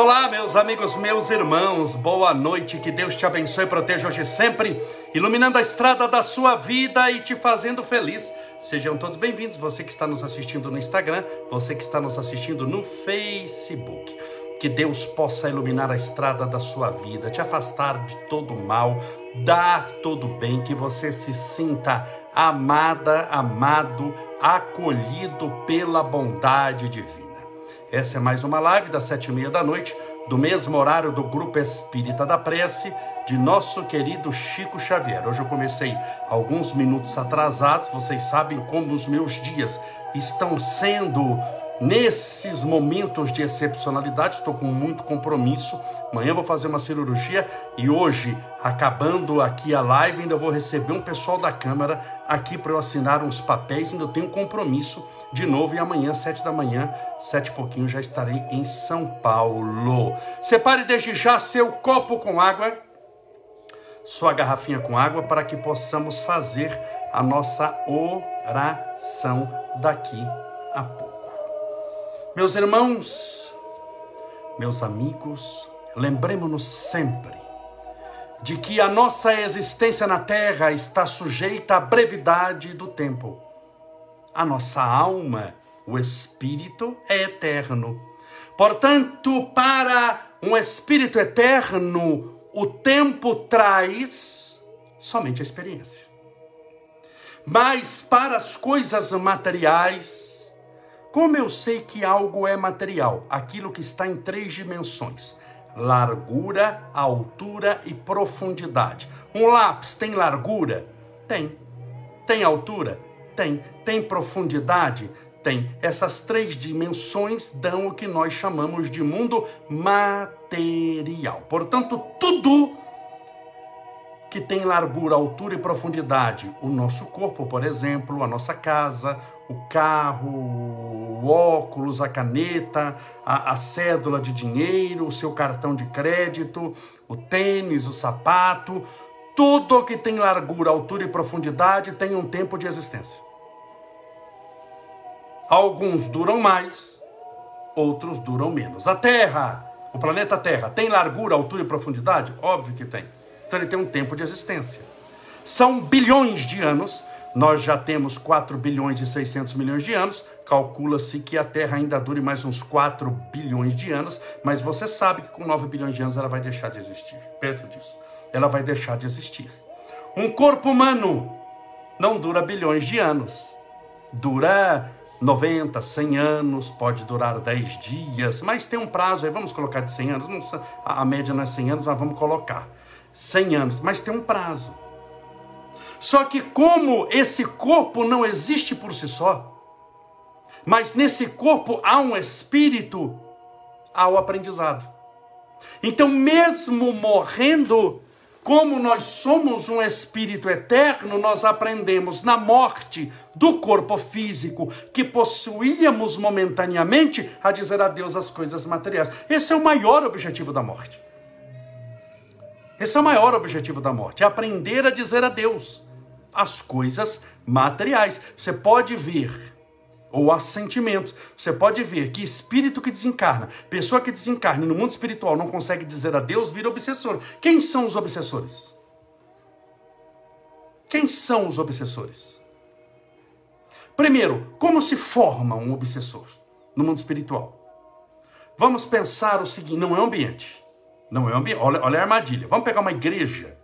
Olá, meus amigos, meus irmãos, boa noite, que Deus te abençoe e proteja hoje sempre, iluminando a estrada da sua vida e te fazendo feliz. Sejam todos bem-vindos, você que está nos assistindo no Instagram, você que está nos assistindo no Facebook. Que Deus possa iluminar a estrada da sua vida, te afastar de todo mal, dar todo bem, que você se sinta amada, amado, acolhido pela bondade divina. Essa é mais uma live das sete e meia da noite, do mesmo horário do Grupo Espírita da Prece, de nosso querido Chico Xavier. Hoje eu comecei alguns minutos atrasados, vocês sabem como os meus dias estão sendo Nesses momentos de excepcionalidade, estou com muito compromisso. Amanhã vou fazer uma cirurgia e hoje, acabando aqui a live, ainda vou receber um pessoal da Câmara aqui para eu assinar uns papéis. Ainda tenho compromisso de novo e amanhã, sete da manhã, sete e pouquinho, já estarei em São Paulo. Separe desde já seu copo com água, sua garrafinha com água, para que possamos fazer a nossa oração daqui a pouco. Meus irmãos, meus amigos, lembremos-nos sempre de que a nossa existência na terra está sujeita à brevidade do tempo. A nossa alma, o espírito, é eterno. Portanto, para um espírito eterno, o tempo traz somente a experiência. Mas para as coisas materiais, como eu sei que algo é material? Aquilo que está em três dimensões: largura, altura e profundidade. Um lápis tem largura? Tem. Tem altura? Tem. Tem profundidade? Tem. Essas três dimensões dão o que nós chamamos de mundo material. Portanto, tudo que tem largura, altura e profundidade, o nosso corpo, por exemplo, a nossa casa, o carro, o óculos, a caneta, a, a, cédula de dinheiro, o seu cartão de crédito, o tênis, o sapato, tudo que tem largura, altura e profundidade tem um tempo de existência. Alguns duram mais, outros duram menos. A Terra, o planeta Terra, tem largura, altura e profundidade? Óbvio que tem. Então ele tem um tempo de existência. São bilhões de anos nós já temos 4 bilhões e 600 milhões de anos, calcula-se que a Terra ainda dure mais uns 4 bilhões de anos, mas você sabe que com 9 bilhões de anos ela vai deixar de existir. Perto disso, ela vai deixar de existir. Um corpo humano não dura bilhões de anos, dura 90, 100 anos, pode durar 10 dias, mas tem um prazo aí, vamos colocar de 100 anos, a média não é 100 anos, mas vamos colocar 100 anos, mas tem um prazo. Só que, como esse corpo não existe por si só, mas nesse corpo há um espírito, há o aprendizado. Então, mesmo morrendo, como nós somos um espírito eterno, nós aprendemos na morte do corpo físico que possuíamos momentaneamente a dizer adeus às coisas materiais. Esse é o maior objetivo da morte. Esse é o maior objetivo da morte, é aprender a dizer adeus as coisas materiais. Você pode ver, ou há sentimentos, você pode ver que espírito que desencarna, pessoa que desencarna no mundo espiritual não consegue dizer a Deus, vira obsessor. Quem são os obsessores? Quem são os obsessores? Primeiro, como se forma um obsessor no mundo espiritual? Vamos pensar o seguinte: não é ambiente. Não é ambiente. Olha, olha a armadilha. Vamos pegar uma igreja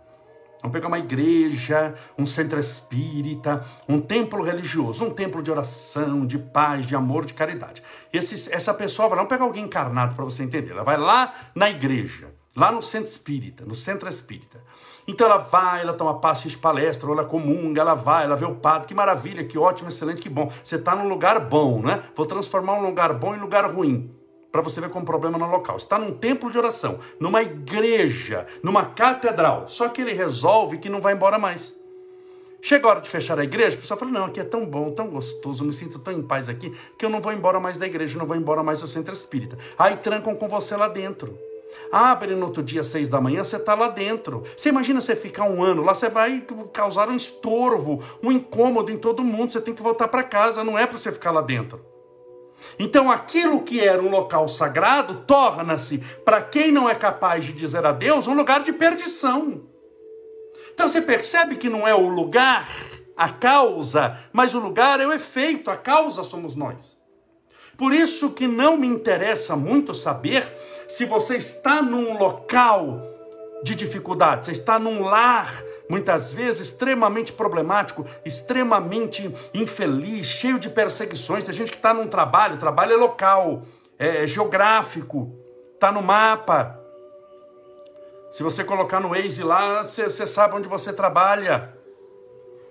Vamos pegar uma igreja, um centro espírita, um templo religioso, um templo de oração, de paz, de amor, de caridade. Esse, essa pessoa vai lá, vamos pegar alguém encarnado para você entender. Ela vai lá na igreja, lá no centro espírita, no centro espírita. Então ela vai, ela toma passe de palestra, ela comunga, ela vai, ela vê o padre, que maravilha, que ótimo, excelente, que bom. Você está num lugar bom, né? Vou transformar um lugar bom em lugar ruim para você ver como problema no local. Está num templo de oração, numa igreja, numa catedral. Só que ele resolve que não vai embora mais. Chega a hora de fechar a igreja, o pessoal fala: Não, aqui é tão bom, tão gostoso, me sinto tão em paz aqui, que eu não vou embora mais da igreja, não vou embora mais do centro espírita. Aí trancam com você lá dentro. Abre no outro dia, seis da manhã, você está lá dentro. Você imagina você ficar um ano lá, você vai causar um estorvo, um incômodo em todo mundo. Você tem que voltar para casa, não é para você ficar lá dentro. Então, aquilo que era um local sagrado torna-se, para quem não é capaz de dizer a Deus, um lugar de perdição. Então, você percebe que não é o lugar a causa, mas o lugar é o efeito, a causa somos nós. Por isso que não me interessa muito saber se você está num local de dificuldade, você está num lar muitas vezes extremamente problemático, extremamente infeliz, cheio de perseguições. Tem gente que está num trabalho, trabalho é local, é, é geográfico, está no mapa. Se você colocar no Waze lá, você, você sabe onde você trabalha.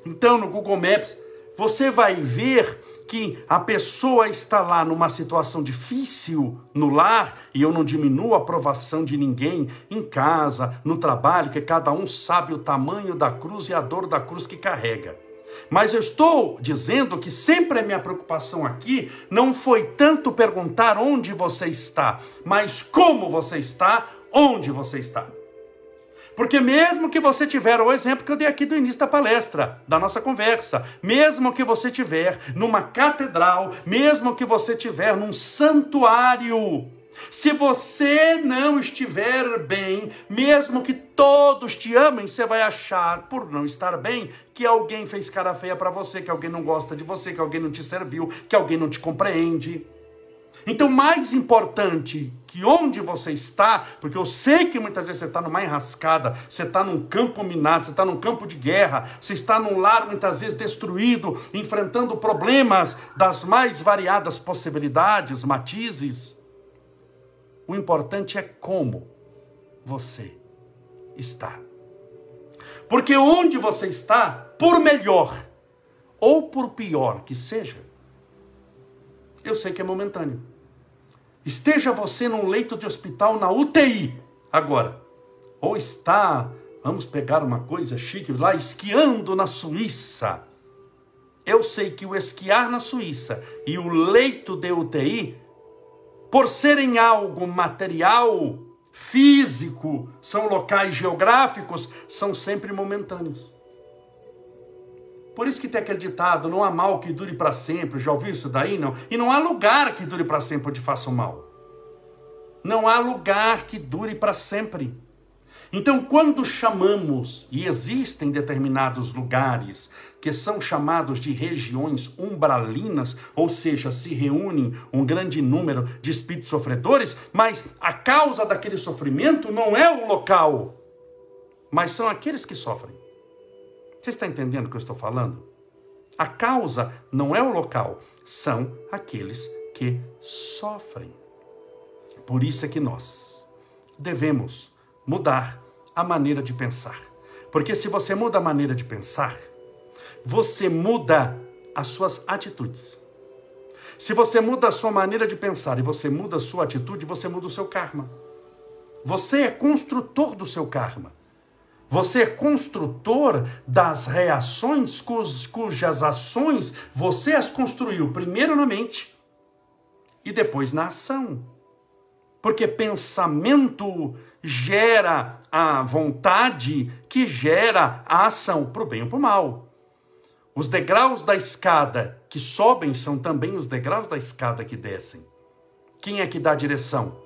Então, no Google Maps, você vai ver que a pessoa está lá numa situação difícil no lar, e eu não diminuo a aprovação de ninguém em casa, no trabalho, que cada um sabe o tamanho da cruz e a dor da cruz que carrega. Mas eu estou dizendo que sempre a minha preocupação aqui não foi tanto perguntar onde você está, mas como você está, onde você está. Porque mesmo que você tiver o exemplo que eu dei aqui do início da palestra, da nossa conversa, mesmo que você tiver numa catedral, mesmo que você tiver num santuário, se você não estiver bem, mesmo que todos te amem, você vai achar, por não estar bem, que alguém fez cara feia para você, que alguém não gosta de você, que alguém não te serviu, que alguém não te compreende. Então, mais importante que onde você está, porque eu sei que muitas vezes você está numa enrascada, você está num campo minado, você está num campo de guerra, você está num lar muitas vezes destruído, enfrentando problemas das mais variadas possibilidades, matizes. O importante é como você está. Porque onde você está, por melhor ou por pior que seja, eu sei que é momentâneo. Esteja você num leito de hospital na UTI agora, ou está, vamos pegar uma coisa chique, lá esquiando na Suíça. Eu sei que o esquiar na Suíça e o leito de UTI, por serem algo material, físico, são locais geográficos, são sempre momentâneos. Por isso que tem aquele ditado, não há mal que dure para sempre. Já ouviu isso daí? Não. E não há lugar que dure para sempre onde faça o mal. Não há lugar que dure para sempre. Então, quando chamamos, e existem determinados lugares que são chamados de regiões umbralinas, ou seja, se reúnem um grande número de espíritos sofredores, mas a causa daquele sofrimento não é o local, mas são aqueles que sofrem. Você está entendendo o que eu estou falando? A causa não é o local, são aqueles que sofrem. Por isso é que nós devemos mudar a maneira de pensar. Porque se você muda a maneira de pensar, você muda as suas atitudes. Se você muda a sua maneira de pensar e você muda a sua atitude, você muda o seu karma. Você é construtor do seu karma. Você é construtor das reações cujas ações você as construiu primeiro na mente e depois na ação. Porque pensamento gera a vontade que gera a ação para o bem ou para o mal. Os degraus da escada que sobem são também os degraus da escada que descem. Quem é que dá a direção?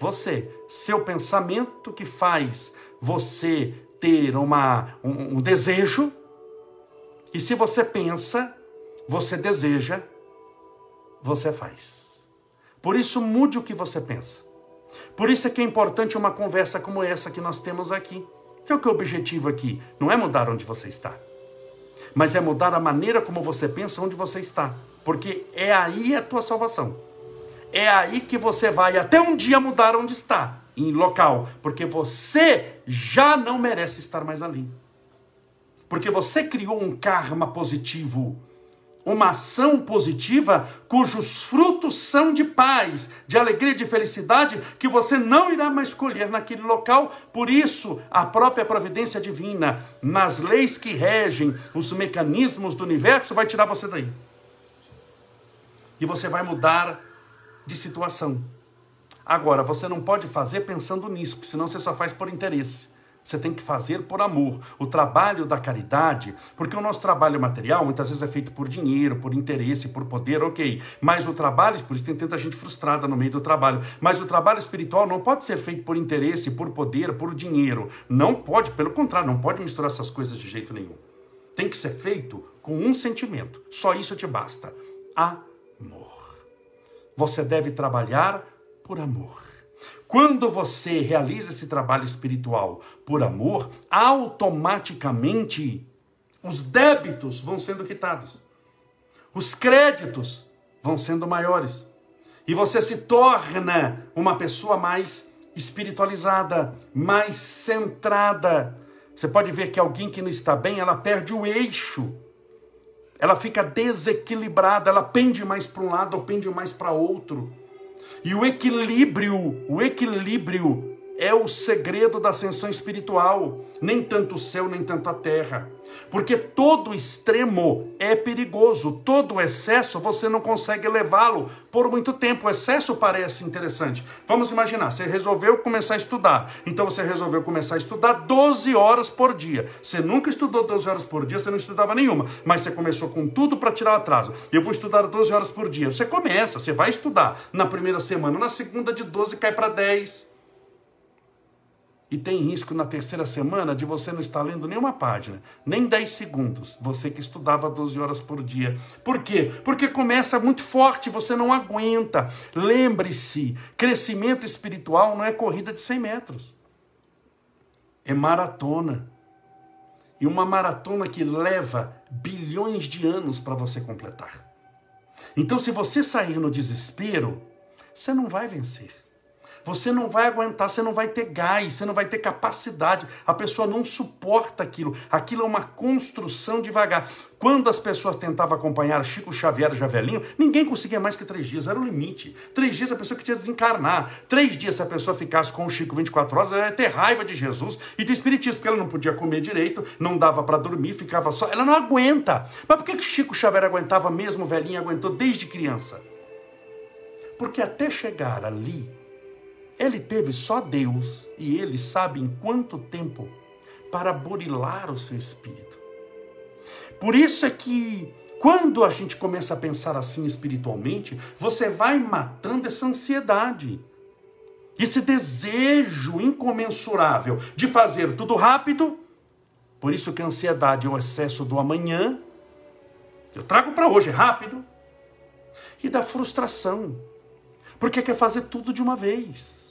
Você. Seu pensamento que faz você ter uma, um, um desejo, e se você pensa, você deseja, você faz. Por isso, mude o que você pensa. Por isso é que é importante uma conversa como essa que nós temos aqui. Que é o que é o objetivo aqui? Não é mudar onde você está, mas é mudar a maneira como você pensa onde você está. Porque é aí a tua salvação. É aí que você vai até um dia mudar onde está em local, porque você já não merece estar mais ali. Porque você criou um karma positivo, uma ação positiva cujos frutos são de paz, de alegria, de felicidade, que você não irá mais colher naquele local. Por isso, a própria providência divina, nas leis que regem os mecanismos do universo, vai tirar você daí. E você vai mudar de situação. Agora, você não pode fazer pensando nisso, porque senão você só faz por interesse. Você tem que fazer por amor. O trabalho da caridade, porque o nosso trabalho material muitas vezes é feito por dinheiro, por interesse, por poder, ok. Mas o trabalho, por isso tem tanta gente frustrada no meio do trabalho. Mas o trabalho espiritual não pode ser feito por interesse, por poder, por dinheiro. Não pode, pelo contrário, não pode misturar essas coisas de jeito nenhum. Tem que ser feito com um sentimento. Só isso te basta: amor. Você deve trabalhar por amor. Quando você realiza esse trabalho espiritual por amor, automaticamente os débitos vão sendo quitados, os créditos vão sendo maiores, e você se torna uma pessoa mais espiritualizada, mais centrada. Você pode ver que alguém que não está bem, ela perde o eixo. Ela fica desequilibrada, ela pende mais para um lado ou pende mais para outro. E o equilíbrio, o equilíbrio é o segredo da ascensão espiritual. Nem tanto o céu, nem tanto a terra. Porque todo extremo é perigoso, todo excesso você não consegue levá-lo por muito tempo. O excesso parece interessante. Vamos imaginar, você resolveu começar a estudar. Então você resolveu começar a estudar 12 horas por dia. Você nunca estudou 12 horas por dia, você não estudava nenhuma, mas você começou com tudo para tirar o atraso. Eu vou estudar 12 horas por dia. Você começa, você vai estudar. Na primeira semana, na segunda de 12 cai para 10 e tem risco na terceira semana de você não estar lendo nenhuma página, nem 10 segundos. Você que estudava 12 horas por dia. Por quê? Porque começa muito forte, você não aguenta. Lembre-se, crescimento espiritual não é corrida de 100 metros. É maratona. E uma maratona que leva bilhões de anos para você completar. Então, se você sair no desespero, você não vai vencer. Você não vai aguentar, você não vai ter gás, você não vai ter capacidade. A pessoa não suporta aquilo. Aquilo é uma construção devagar. Quando as pessoas tentavam acompanhar Chico Xavier Javelinho, ninguém conseguia mais que três dias, era o limite. Três dias a pessoa que tinha desencarnar. Três dias, se a pessoa ficasse com o Chico 24 horas, ela ia ter raiva de Jesus e do Espiritismo, porque ela não podia comer direito, não dava para dormir, ficava só. Ela não aguenta. Mas por que, que Chico Xavier aguentava mesmo velhinho, aguentou desde criança? Porque até chegar ali, ele teve só Deus e ele sabe em quanto tempo para burilar o seu espírito. Por isso é que quando a gente começa a pensar assim espiritualmente, você vai matando essa ansiedade. Esse desejo incomensurável de fazer tudo rápido. Por isso que a ansiedade é o excesso do amanhã. Eu trago para hoje rápido. E da frustração. Porque quer fazer tudo de uma vez.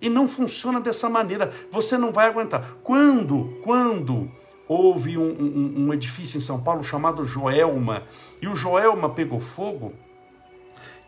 E não funciona dessa maneira. Você não vai aguentar. Quando, quando houve um, um, um edifício em São Paulo chamado Joelma, e o Joelma pegou fogo,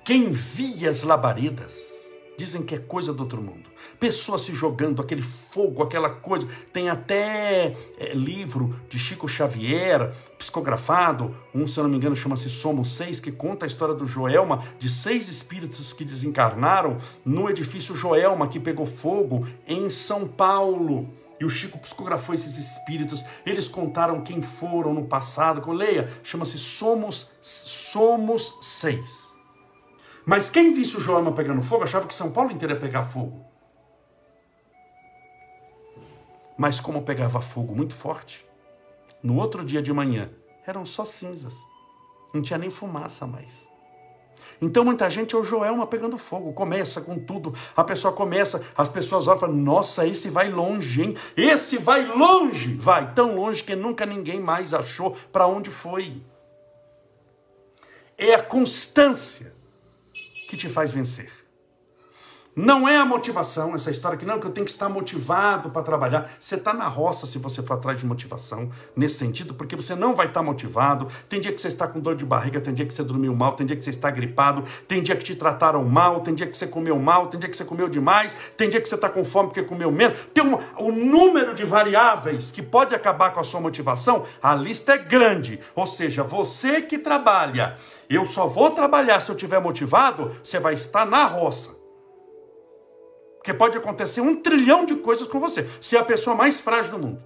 quem via as labaredas, dizem que é coisa do outro mundo pessoas se jogando, aquele fogo, aquela coisa. Tem até é, livro de Chico Xavier, psicografado, um, se eu não me engano, chama-se Somos Seis, que conta a história do Joelma, de seis espíritos que desencarnaram no edifício Joelma, que pegou fogo em São Paulo. E o Chico psicografou esses espíritos, eles contaram quem foram no passado. Leia, chama-se Somos, Somos Seis. Mas quem visse o Joelma pegando fogo achava que São Paulo inteiro ia pegar fogo. Mas como pegava fogo muito forte, no outro dia de manhã eram só cinzas. Não tinha nem fumaça mais. Então muita gente é o Joelma pegando fogo, começa com tudo, a pessoa começa, as pessoas olham e falam, nossa, esse vai longe, hein? Esse vai longe, vai tão longe que nunca ninguém mais achou para onde foi. É a constância que te faz vencer. Não é a motivação, essa história que não, que eu tenho que estar motivado para trabalhar. Você está na roça se você for atrás de motivação, nesse sentido, porque você não vai estar motivado. Tem dia que você está com dor de barriga, tem dia que você dormiu mal, tem dia que você está gripado, tem dia que te trataram mal, tem dia que você comeu mal, tem dia que você comeu demais, tem dia que você está com fome porque comeu menos. Tem um, o número de variáveis que pode acabar com a sua motivação, a lista é grande. Ou seja, você que trabalha, eu só vou trabalhar se eu estiver motivado, você vai estar na roça. Porque pode acontecer um trilhão de coisas com você. Você é a pessoa mais frágil do mundo.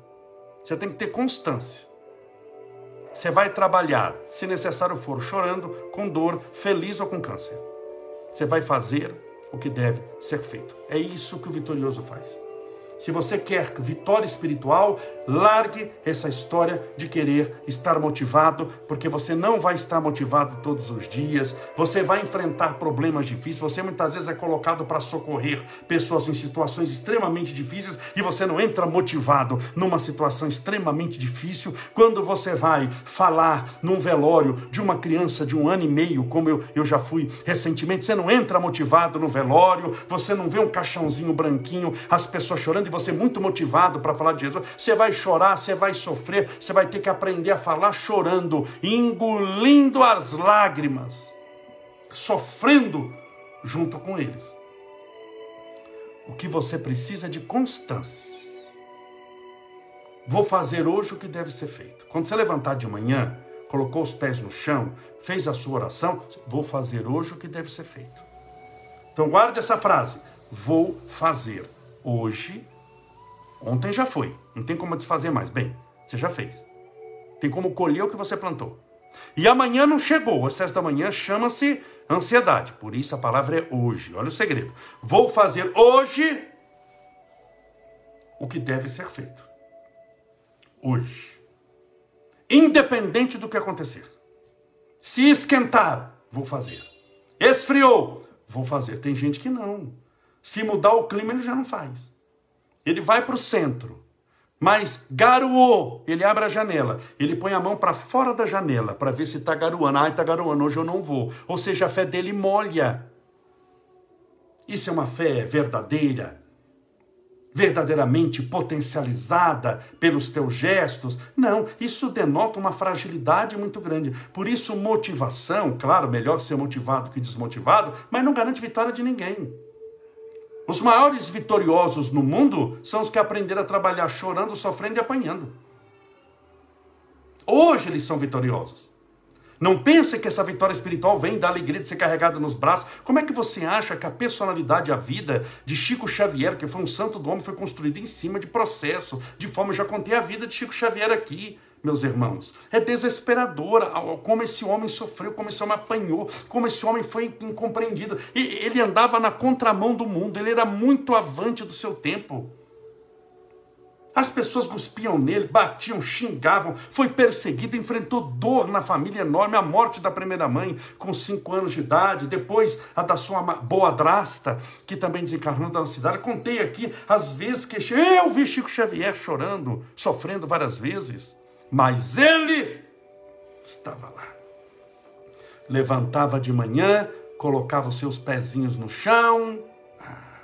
Você tem que ter constância. Você vai trabalhar, se necessário for, chorando, com dor, feliz ou com câncer. Você vai fazer o que deve ser feito. É isso que o vitorioso faz. Se você quer vitória espiritual, largue essa história de querer estar motivado, porque você não vai estar motivado todos os dias. Você vai enfrentar problemas difíceis. Você muitas vezes é colocado para socorrer pessoas em situações extremamente difíceis e você não entra motivado numa situação extremamente difícil. Quando você vai falar num velório de uma criança de um ano e meio, como eu, eu já fui recentemente, você não entra motivado no velório, você não vê um caixãozinho branquinho, as pessoas chorando e você muito motivado para falar de Jesus, você vai chorar, você vai sofrer, você vai ter que aprender a falar chorando, engolindo as lágrimas, sofrendo junto com eles. O que você precisa é de constância. Vou fazer hoje o que deve ser feito. Quando você levantar de manhã, colocou os pés no chão, fez a sua oração, vou fazer hoje o que deve ser feito. Então guarde essa frase. Vou fazer hoje Ontem já foi, não tem como desfazer mais. Bem, você já fez. Tem como colher o que você plantou. E amanhã não chegou. O excesso da manhã chama-se ansiedade. Por isso a palavra é hoje. Olha o segredo. Vou fazer hoje o que deve ser feito. Hoje. Independente do que acontecer. Se esquentar, vou fazer. Esfriou, vou fazer. Tem gente que não. Se mudar o clima, ele já não faz. Ele vai para o centro, mas garoou, ele abre a janela, ele põe a mão para fora da janela para ver se está garoando. Ah, está garoando, hoje eu não vou. Ou seja, a fé dele molha. Isso é uma fé verdadeira, verdadeiramente potencializada pelos teus gestos. Não, isso denota uma fragilidade muito grande. Por isso, motivação, claro, melhor ser motivado que desmotivado, mas não garante vitória de ninguém. Os maiores vitoriosos no mundo são os que aprenderam a trabalhar chorando, sofrendo e apanhando. Hoje eles são vitoriosos. Não pense que essa vitória espiritual vem da alegria de ser carregado nos braços. Como é que você acha que a personalidade, a vida de Chico Xavier, que foi um santo do homem, foi construída em cima de processo, de forma, eu já contei a vida de Chico Xavier aqui meus irmãos. É desesperadora como esse homem sofreu, como esse homem apanhou, como esse homem foi incompreendido. E ele andava na contramão do mundo, ele era muito avante do seu tempo. As pessoas cuspiam nele, batiam, xingavam, foi perseguido, enfrentou dor na família enorme, a morte da primeira mãe com cinco anos de idade, depois a da sua boa-drasta, que também desencarnou da cidade. Contei aqui as vezes que eu vi Chico Xavier chorando, sofrendo várias vezes mas ele estava lá. Levantava de manhã, colocava os seus pezinhos no chão. Ah,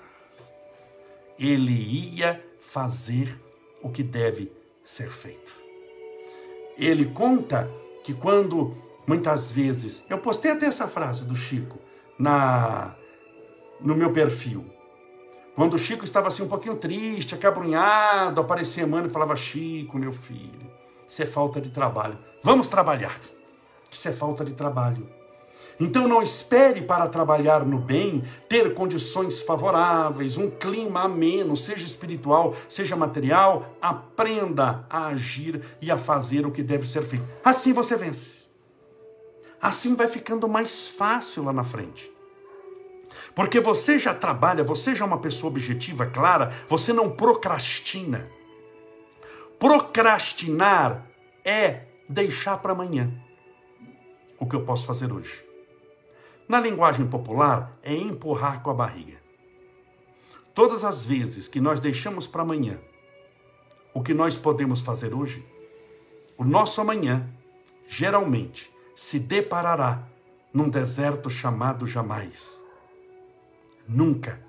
ele ia fazer o que deve ser feito. Ele conta que quando muitas vezes, eu postei até essa frase do Chico na no meu perfil. Quando o Chico estava assim um pouquinho triste, acabrunhado, aparecia mano e falava: "Chico, meu filho, isso é falta de trabalho. Vamos trabalhar. Isso é falta de trabalho. Então não espere para trabalhar no bem, ter condições favoráveis, um clima ameno, seja espiritual, seja material. Aprenda a agir e a fazer o que deve ser feito. Assim você vence. Assim vai ficando mais fácil lá na frente. Porque você já trabalha, você já é uma pessoa objetiva, clara, você não procrastina. Procrastinar é deixar para amanhã o que eu posso fazer hoje. Na linguagem popular, é empurrar com a barriga. Todas as vezes que nós deixamos para amanhã o que nós podemos fazer hoje, o nosso amanhã geralmente se deparará num deserto chamado jamais. Nunca.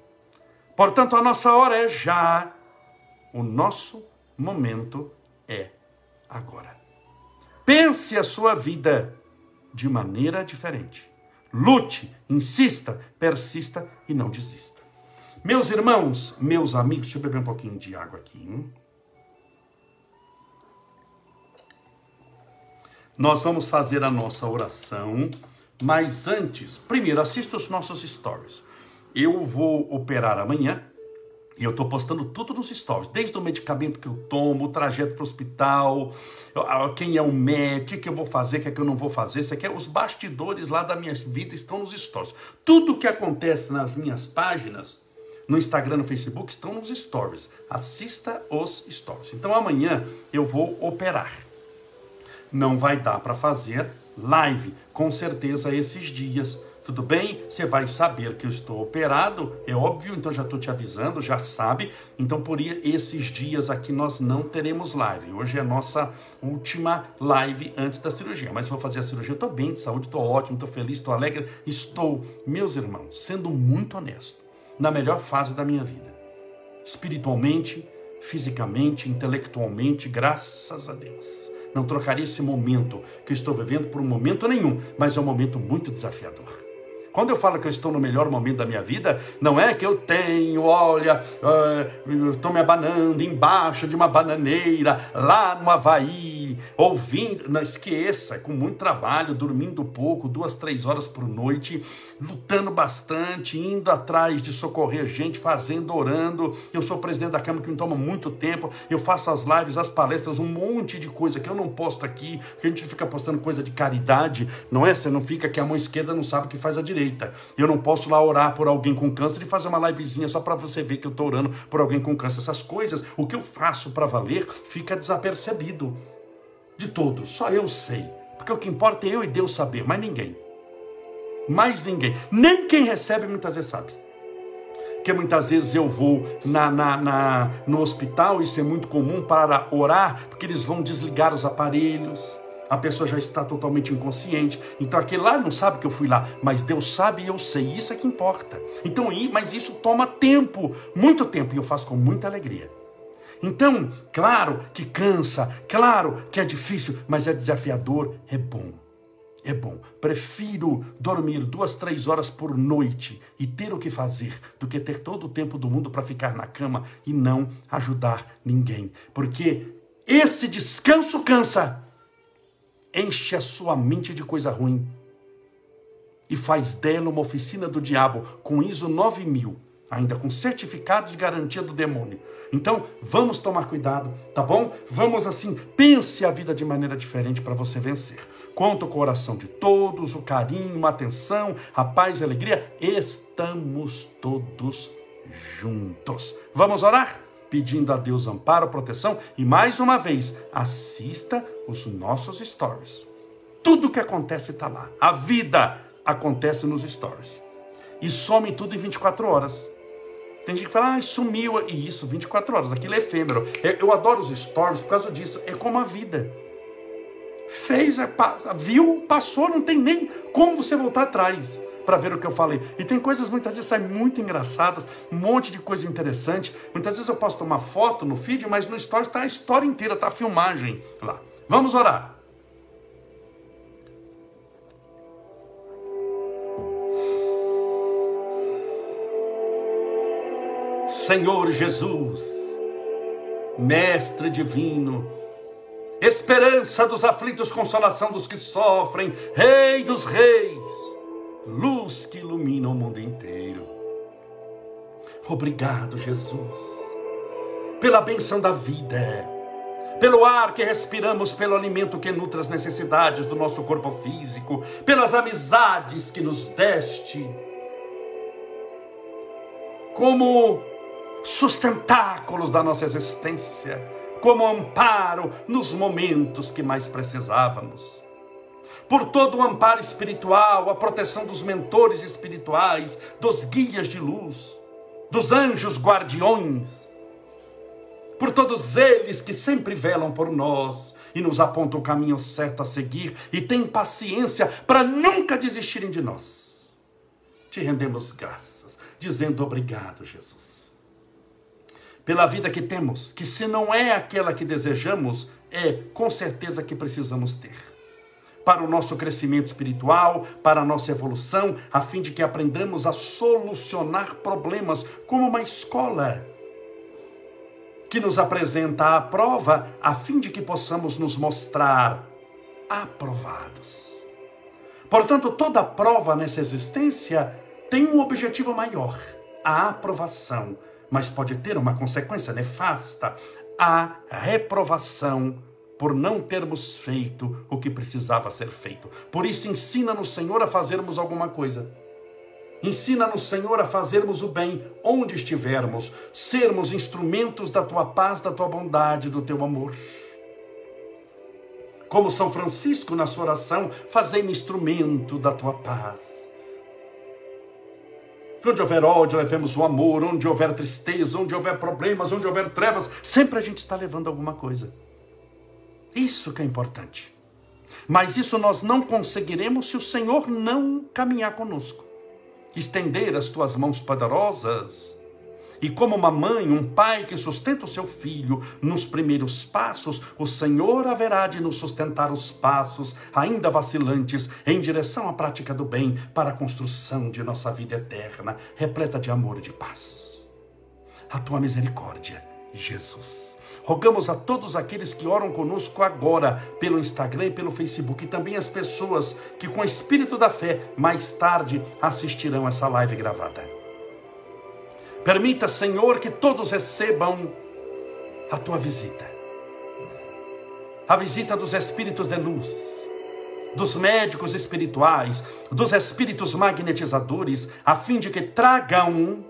Portanto, a nossa hora é já. O nosso momento é agora. Pense a sua vida de maneira diferente. Lute, insista, persista e não desista. Meus irmãos, meus amigos, deixa eu beber um pouquinho de água aqui. Hein? Nós vamos fazer a nossa oração, mas antes, primeiro, assista os nossos stories. Eu vou operar amanhã, e eu estou postando tudo nos stories, desde o medicamento que eu tomo, o trajeto para o hospital, quem é o médico, o que, eu vou fazer, o que, é que eu não vou fazer. Isso aqui é os bastidores lá da minha vida estão nos stories. Tudo que acontece nas minhas páginas, no Instagram, no Facebook, estão nos stories. Assista os stories. Então amanhã eu vou operar. Não vai dar para fazer live, com certeza esses dias tudo bem? Você vai saber que eu estou operado, é óbvio, então já estou te avisando, já sabe. Então, por esses dias aqui nós não teremos live. Hoje é a nossa última live antes da cirurgia. Mas vou fazer a cirurgia, estou bem de saúde, estou ótimo, estou feliz, estou alegre. Estou, meus irmãos, sendo muito honesto, na melhor fase da minha vida. Espiritualmente, fisicamente, intelectualmente, graças a Deus. Não trocaria esse momento que eu estou vivendo por um momento nenhum, mas é um momento muito desafiador. Quando eu falo que eu estou no melhor momento da minha vida, não é que eu tenho, olha, uh, estou me abanando embaixo de uma bananeira, lá no Havaí, ouvindo. Não esqueça, é com muito trabalho, dormindo pouco, duas, três horas por noite, lutando bastante, indo atrás de socorrer gente, fazendo, orando. Eu sou presidente da Câmara que me toma muito tempo. Eu faço as lives, as palestras, um monte de coisa que eu não posto aqui, que a gente fica postando coisa de caridade, não é? Você não fica que a mão esquerda não sabe o que faz a direita direita. Eu não posso lá orar por alguém com câncer e fazer uma livezinha só para você ver que eu estou orando por alguém com câncer. Essas coisas, o que eu faço para valer, fica desapercebido de todos. Só eu sei. Porque o que importa é eu e Deus saber, mas ninguém. Mais ninguém. Nem quem recebe muitas vezes sabe. Porque muitas vezes eu vou na, na, na, no hospital, isso é muito comum para orar, porque eles vão desligar os aparelhos a pessoa já está totalmente inconsciente. Então aquele lá não sabe que eu fui lá, mas Deus sabe e eu sei. Isso é que importa. Então, mas isso toma tempo, muito tempo, e eu faço com muita alegria. Então, claro que cansa, claro que é difícil, mas é desafiador, é bom. É bom. Prefiro dormir duas, três horas por noite e ter o que fazer do que ter todo o tempo do mundo para ficar na cama e não ajudar ninguém. Porque esse descanso cansa enche a sua mente de coisa ruim e faz dela uma oficina do diabo com ISO 9000, ainda com certificado de garantia do demônio. Então, vamos tomar cuidado, tá bom? Vamos assim, pense a vida de maneira diferente para você vencer. Conto com o coração de todos, o carinho, a atenção, a paz e a alegria. Estamos todos juntos. Vamos orar? Pedindo a Deus amparo, proteção e mais uma vez, assista os nossos stories. Tudo que acontece está lá. A vida acontece nos stories. E some tudo em 24 horas. Tem gente que fala, ah, sumiu. E isso, 24 horas, aquilo é efêmero. Eu adoro os stories por causa disso. É como a vida. Fez, é, viu, passou, não tem nem como você voltar atrás para ver o que eu falei. E tem coisas muitas vezes saem muito engraçadas, um monte de coisa interessante. Muitas vezes eu posso tomar foto no feed, mas no story está a história inteira, está a filmagem lá. Vamos orar. Senhor Jesus, Mestre Divino, esperança dos aflitos, consolação dos que sofrem, Rei dos Reis, luz que ilumina o mundo inteiro. Obrigado, Jesus, pela benção da vida, pelo ar que respiramos, pelo alimento que nutre as necessidades do nosso corpo físico, pelas amizades que nos deste, como sustentáculos da nossa existência, como amparo nos momentos que mais precisávamos por todo o amparo espiritual, a proteção dos mentores espirituais, dos guias de luz, dos anjos guardiões, por todos eles que sempre velam por nós e nos apontam o caminho certo a seguir e têm paciência para nunca desistirem de nós. Te rendemos graças, dizendo obrigado, Jesus. Pela vida que temos, que se não é aquela que desejamos, é com certeza que precisamos ter para o nosso crescimento espiritual, para a nossa evolução, a fim de que aprendamos a solucionar problemas como uma escola que nos apresenta a prova, a fim de que possamos nos mostrar aprovados. Portanto, toda prova nessa existência tem um objetivo maior, a aprovação, mas pode ter uma consequência nefasta, a reprovação por não termos feito o que precisava ser feito. Por isso, ensina-nos, Senhor, a fazermos alguma coisa. Ensina-nos, Senhor, a fazermos o bem onde estivermos, sermos instrumentos da tua paz, da tua bondade, do teu amor. Como São Francisco na sua oração, fazei-me instrumento da tua paz. Onde houver ódio, levemos o amor. Onde houver tristeza, onde houver problemas, onde houver trevas, sempre a gente está levando alguma coisa. Isso que é importante. Mas isso nós não conseguiremos se o Senhor não caminhar conosco. Estender as tuas mãos poderosas e como uma mãe, um pai que sustenta o seu filho nos primeiros passos, o Senhor haverá de nos sustentar os passos, ainda vacilantes, em direção à prática do bem, para a construção de nossa vida eterna, repleta de amor e de paz. A tua misericórdia, Jesus. Rogamos a todos aqueles que oram conosco agora pelo Instagram e pelo Facebook, e também as pessoas que, com o espírito da fé, mais tarde assistirão essa live gravada Permita, Senhor, que todos recebam a tua visita. A visita dos espíritos de luz, dos médicos espirituais, dos espíritos magnetizadores, a fim de que tragam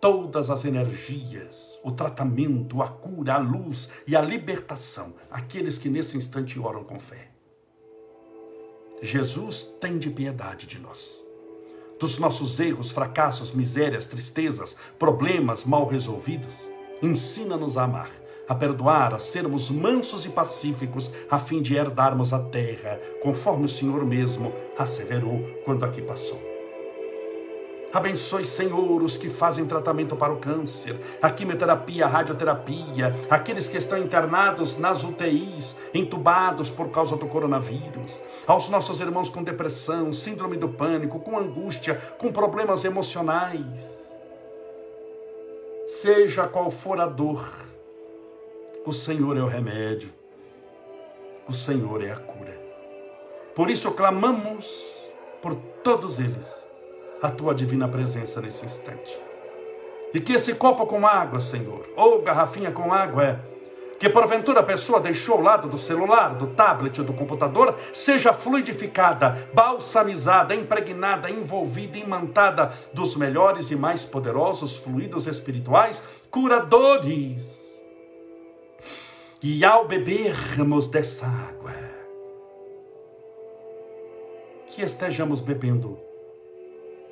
todas as energias, o tratamento, a cura, a luz e a libertação, aqueles que nesse instante oram com fé. Jesus tem de piedade de nós dos nossos erros, fracassos, misérias, tristezas, problemas mal resolvidos. Ensina-nos a amar, a perdoar, a sermos mansos e pacíficos, a fim de herdarmos a terra, conforme o Senhor mesmo asseverou quando aqui passou. Abençoe, Senhor, os que fazem tratamento para o câncer, a quimioterapia, a radioterapia, aqueles que estão internados nas UTIs, entubados por causa do coronavírus, aos nossos irmãos com depressão, síndrome do pânico, com angústia, com problemas emocionais. Seja qual for a dor, o Senhor é o remédio, o Senhor é a cura. Por isso clamamos por todos eles a tua divina presença nesse instante. E que esse copo com água, Senhor, ou garrafinha com água, é que porventura a pessoa deixou ao lado do celular, do tablet ou do computador, seja fluidificada, balsamizada, impregnada, envolvida, imantada dos melhores e mais poderosos fluidos espirituais, curadores. E ao bebermos dessa água, que estejamos bebendo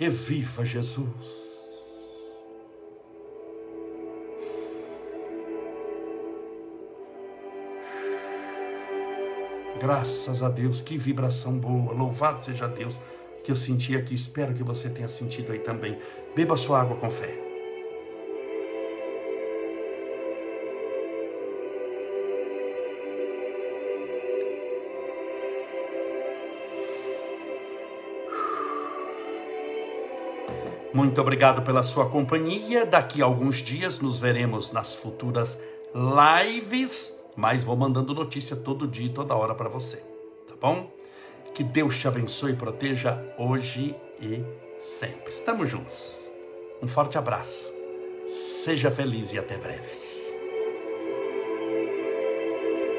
e viva Jesus. Graças a Deus, que vibração boa, louvado seja Deus que eu senti aqui, espero que você tenha sentido aí também. Beba sua água com fé. Muito obrigado pela sua companhia. Daqui a alguns dias nos veremos nas futuras lives, mas vou mandando notícia todo dia e toda hora para você, tá bom? Que Deus te abençoe e proteja hoje e sempre. Estamos juntos. Um forte abraço. Seja feliz e até breve.